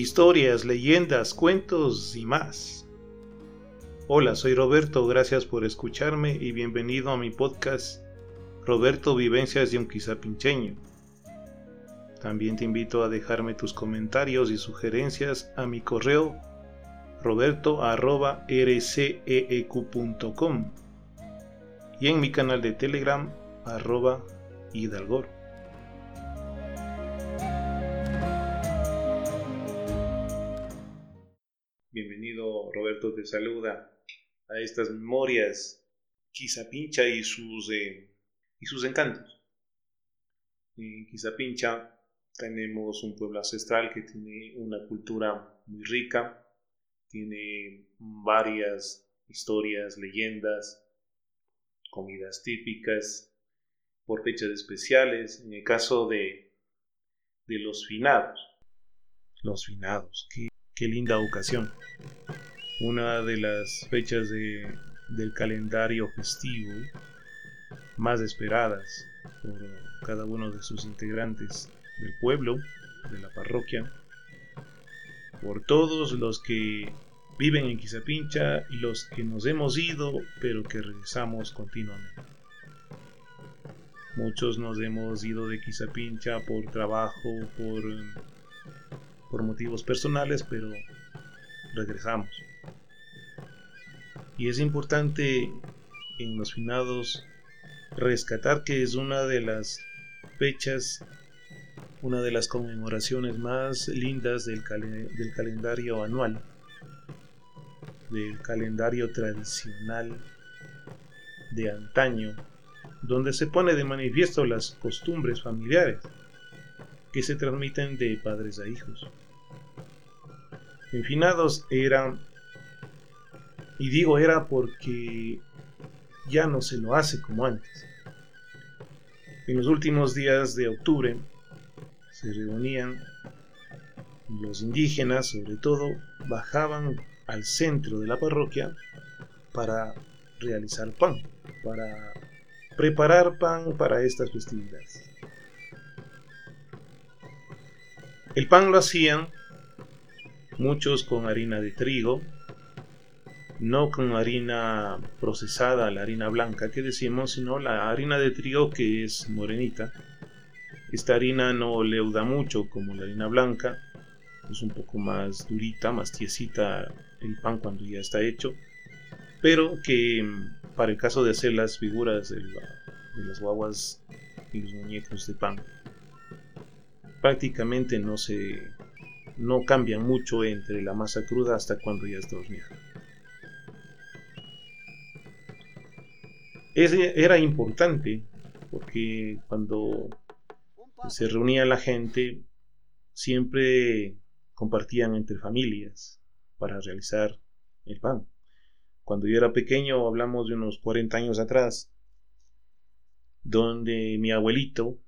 historias, leyendas, cuentos y más. Hola, soy Roberto, gracias por escucharme y bienvenido a mi podcast Roberto Vivencias de un Quizapincheño. También te invito a dejarme tus comentarios y sugerencias a mi correo roberto.rceeq.com y en mi canal de Telegram arroba hidalgor. Te saluda a estas memorias Quizapincha y sus, eh, y sus encantos. En Quizapincha tenemos un pueblo ancestral que tiene una cultura muy rica, tiene varias historias, leyendas, comidas típicas, por fechas especiales, en el caso de, de los finados. Los finados, qué, qué linda ocasión. Una de las fechas de, del calendario festivo más esperadas por cada uno de sus integrantes del pueblo, de la parroquia, por todos los que viven en Quizapincha y los que nos hemos ido pero que regresamos continuamente. Muchos nos hemos ido de Quizapincha por trabajo, por, por motivos personales, pero regresamos. Y es importante en los finados rescatar que es una de las fechas una de las conmemoraciones más lindas del, del calendario anual, del calendario tradicional de antaño, donde se pone de manifiesto las costumbres familiares que se transmiten de padres a hijos. Enfinados era, y digo era porque ya no se lo hace como antes. En los últimos días de octubre, se reunían los indígenas, sobre todo, bajaban al centro de la parroquia para realizar pan, para preparar pan para estas festividades. El pan lo hacían muchos con harina de trigo, no con harina procesada, la harina blanca que decimos, sino la harina de trigo que es morenita, esta harina no leuda mucho como la harina blanca, es un poco más durita, más tiesita el pan cuando ya está hecho, pero que mm, para el caso de hacer las figuras de, las guaguas y los muñecos de pan, prácticamente no se no cambian mucho entre la masa cruda hasta cuando ya está horneada. Era importante porque cuando se reunía la gente, siempre compartían entre familias para realizar el pan. Cuando yo era pequeño, hablamos de unos 40 años atrás, donde mi abuelito,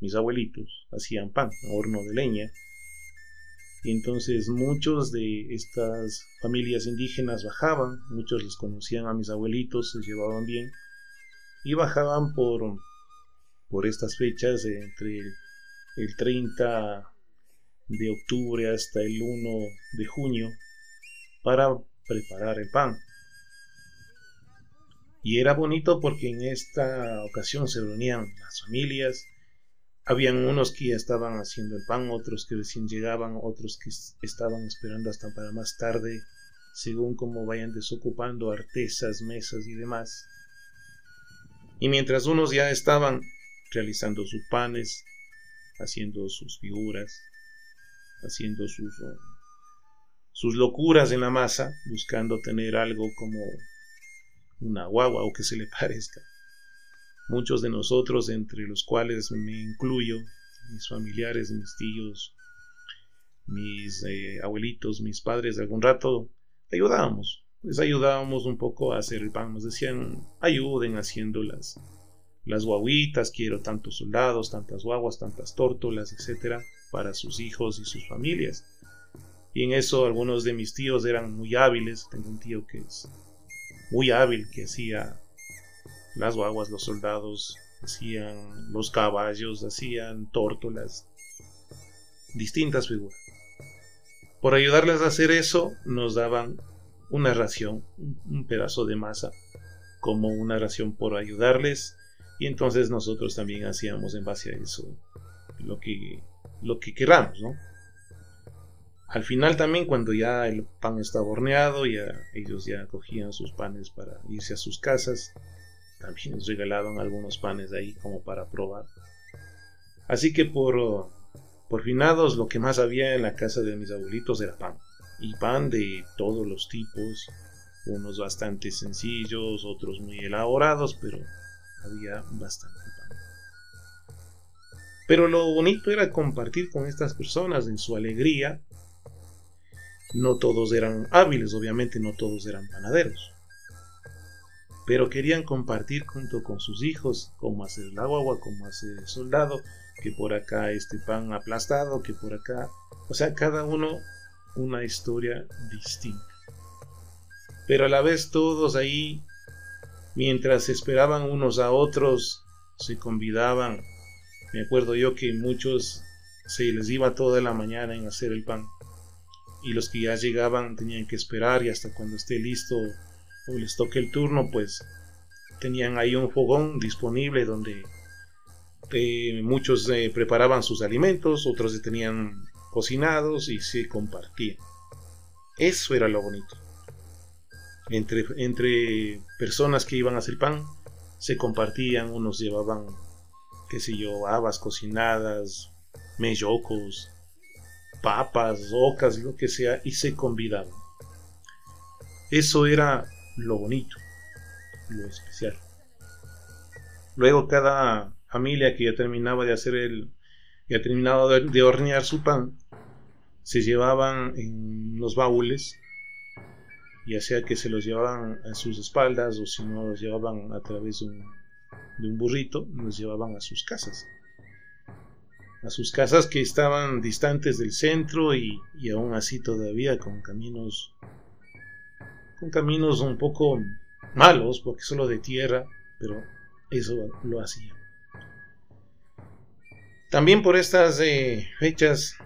mis abuelitos, hacían pan horno de leña. Y entonces muchos de estas familias indígenas bajaban, muchos les conocían a mis abuelitos, se llevaban bien, y bajaban por por estas fechas entre el 30 de octubre hasta el 1 de junio para preparar el pan. Y era bonito porque en esta ocasión se reunían las familias, habían unos que ya estaban haciendo el pan, otros que recién llegaban, otros que estaban esperando hasta para más tarde, según como vayan desocupando artesas, mesas y demás. Y mientras unos ya estaban realizando sus panes, haciendo sus figuras, haciendo sus, uh, sus locuras en la masa, buscando tener algo como una guagua o que se le parezca. Muchos de nosotros, entre los cuales me incluyo, mis familiares, mis tíos, mis eh, abuelitos, mis padres, de algún rato ayudábamos. Les ayudábamos un poco a hacer el pan. Nos decían, ayuden haciéndolas las guaguitas, quiero tantos soldados, tantas guaguas, tantas tórtolas, etcétera, para sus hijos y sus familias. Y en eso algunos de mis tíos eran muy hábiles. Tengo un tío que es muy hábil, que hacía las guaguas, los soldados, hacían los caballos, hacían tórtolas, distintas figuras. Por ayudarles a hacer eso, nos daban una ración, un pedazo de masa, como una ración por ayudarles. Y entonces nosotros también hacíamos en base a eso lo que, lo que queramos, ¿no? Al final también cuando ya el pan estaba horneado, ya ellos ya cogían sus panes para irse a sus casas. También nos regalaban algunos panes de ahí como para probar. Así que por, por finados lo que más había en la casa de mis abuelitos era pan. Y pan de todos los tipos, unos bastante sencillos, otros muy elaborados, pero había bastante pan. Pero lo bonito era compartir con estas personas en su alegría. No todos eran hábiles, obviamente no todos eran panaderos. Pero querían compartir junto con sus hijos cómo hacer la guagua, cómo hacer el soldado, que por acá este pan aplastado, que por acá. O sea, cada uno una historia distinta. Pero a la vez todos ahí, mientras esperaban unos a otros, se convidaban. Me acuerdo yo que muchos se les iba toda la mañana en hacer el pan. Y los que ya llegaban tenían que esperar y hasta cuando esté listo o les toque el turno, pues tenían ahí un fogón disponible donde eh, muchos eh, preparaban sus alimentos, otros tenían cocinados y se compartían. Eso era lo bonito. Entre, entre personas que iban a hacer pan, se compartían, unos llevaban, qué sé yo, habas cocinadas, mellocos, papas, ocas, lo que sea, y se convidaban. Eso era lo bonito, lo especial. Luego cada familia que ya terminaba de hacer el, ya terminado de, hornear su pan, se llevaban en los baúles, ya sea que se los llevaban a sus espaldas o si no los llevaban a través de un, burrito, los llevaban a sus casas. A sus casas que estaban distantes del centro y, y aún así todavía con caminos con caminos un poco malos porque solo de tierra, pero eso lo hacían. También por estas eh, fechas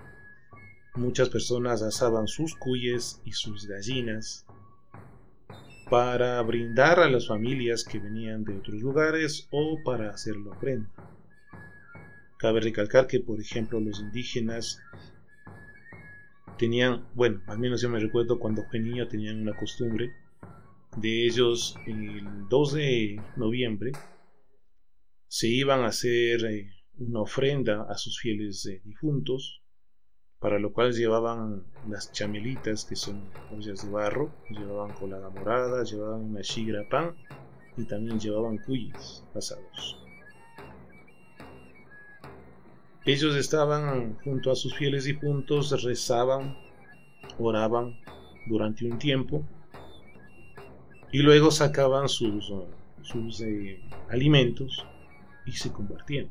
muchas personas asaban sus cuyes y sus gallinas para brindar a las familias que venían de otros lugares o para hacerlo ofrenda. Cabe recalcar que, por ejemplo, los indígenas tenían, bueno, al menos yo me recuerdo cuando fue niño tenían una costumbre de ellos el 2 de noviembre se iban a hacer eh, una ofrenda a sus fieles eh, difuntos, para lo cual llevaban las chamelitas, que son ollas de barro, llevaban colada morada, llevaban una shigra pan y también llevaban cuyes pasados. Ellos estaban junto a sus fieles difuntos, rezaban, oraban durante un tiempo y luego sacaban sus, sus eh, alimentos y se compartían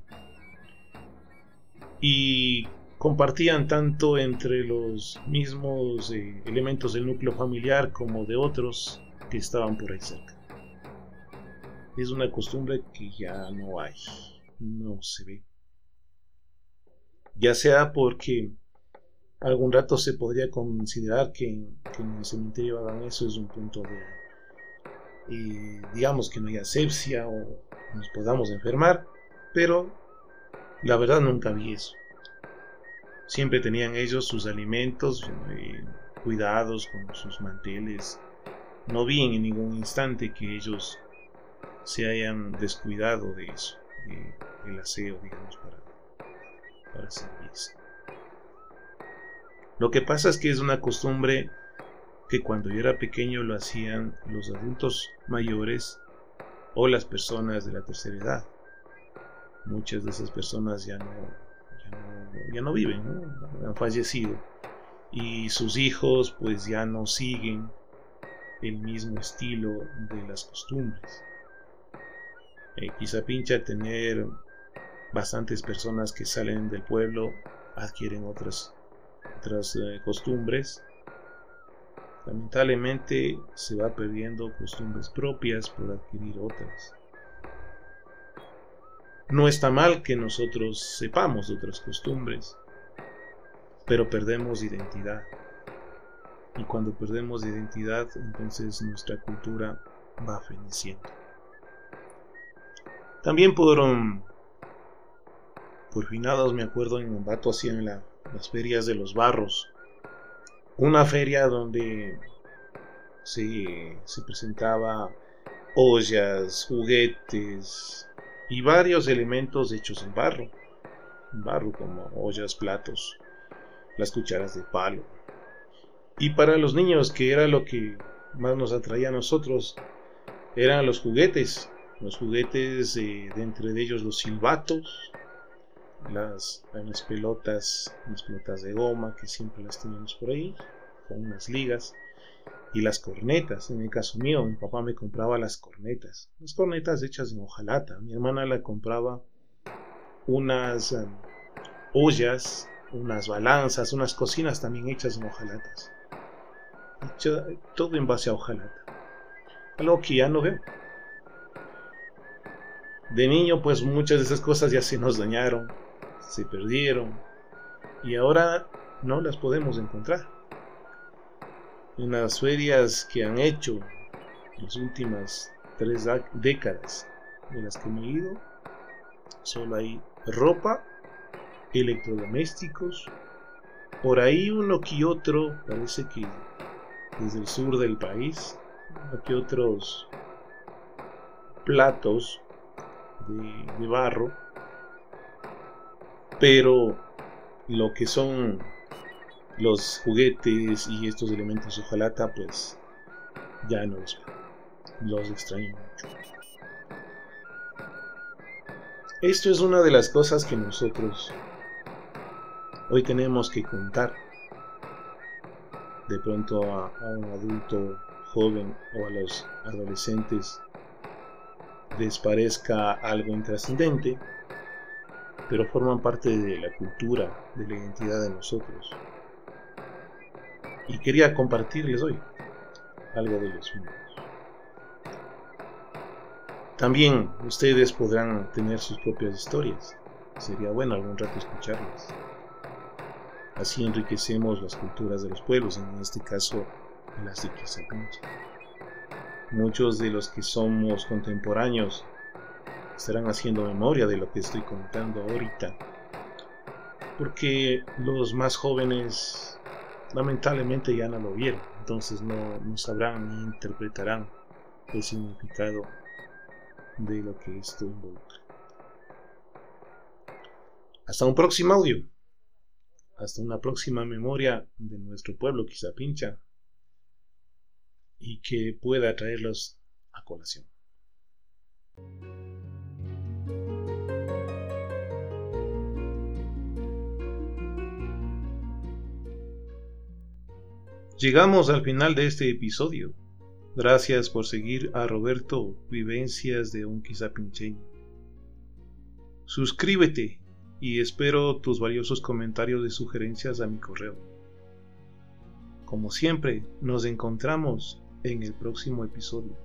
y compartían tanto entre los mismos eh, elementos del núcleo familiar como de otros que estaban por ahí cerca. Es una costumbre que ya no hay, no se ve. Ya sea porque algún rato se podría considerar que, en el cementerio hagan eso es un punto de, eh, digamos que no haya asepsia o nos podamos enfermar, pero la verdad nunca vi eso. Siempre tenían ellos sus alimentos eh, cuidados con sus manteles. No vi en ningún instante que ellos se hayan descuidado de eso, de, del aseo, digamos, para, para servirse. Lo que pasa es que es una costumbre que cuando yo era pequeño lo hacían los adultos mayores o las personas de la tercera edad muchas de esas personas ya no, ya no, viven, han fallecido. Y sus hijos pues ya no siguen el mismo estilo de las costumbres. Eh, quizá pincha tener bastantes personas que salen del pueblo, adquieren otras, otras eh, costumbres. Lamentablemente se va perdiendo costumbres propias por adquirir otras. No está mal que nosotros sepamos de otras costumbres, pero perdemos identidad. Y cuando perdemos identidad, entonces nuestra cultura va feneciendo. También por, por finados, me acuerdo en Ambato hacían las ferias de los barros. Una feria donde se, se presentaba ollas, juguetes y varios elementos hechos en barro. barro como ollas, platos, las cucharas de palo. Y para los niños, que era lo que más nos atraía a nosotros, eran los juguetes. Los juguetes, de entre ellos los silbatos, las, pelotas, las pelotas de goma que siempre las teníamos por ahí, con unas ligas y las cornetas. En el caso mío, mi papá me compraba las cornetas, las cornetas hechas en hojalata. Mi hermana la compraba unas um, ollas, unas balanzas, unas cocinas también hechas en hojalatas. todo en base a hojalata. Algo que ya no veo. De niño, pues muchas de esas cosas ya se nos dañaron, se perdieron y ahora no las podemos encontrar en las ferias que han hecho las últimas tres décadas de las que me he ido, solo hay ropa, electrodomésticos, por ahí uno que otro, parece que desde el sur del país, que otros platos de, de barro, pero lo que son los juguetes y estos elementos de hojalata, pues ya no los extraño mucho. Esto es una de las cosas que nosotros hoy tenemos que contar. De pronto a, a un adulto joven o a los adolescentes les parezca algo intrascendente, pero forman parte de la cultura, de la identidad de nosotros y quería compartirles hoy algo de los míos. También ustedes podrán tener sus propias historias. Sería bueno algún rato escucharlas. Así enriquecemos las culturas de los pueblos, en este caso las de. Muchos de los que somos contemporáneos estarán haciendo memoria de lo que estoy contando ahorita, porque los más jóvenes lamentablemente ya no lo vieron, entonces no, sabrán ni interpretarán el significado de lo que esto involucra. Hasta un próximo audio. Hasta una próxima memoria de nuestro pueblo, quizá pincha, y que pueda traerlos a colación. Llegamos al final de este episodio. Gracias por seguir a Roberto Vivencias de un Quizapincheño. Suscríbete y espero tus valiosos comentarios y sugerencias a mi correo. Como siempre, nos encontramos en el próximo episodio.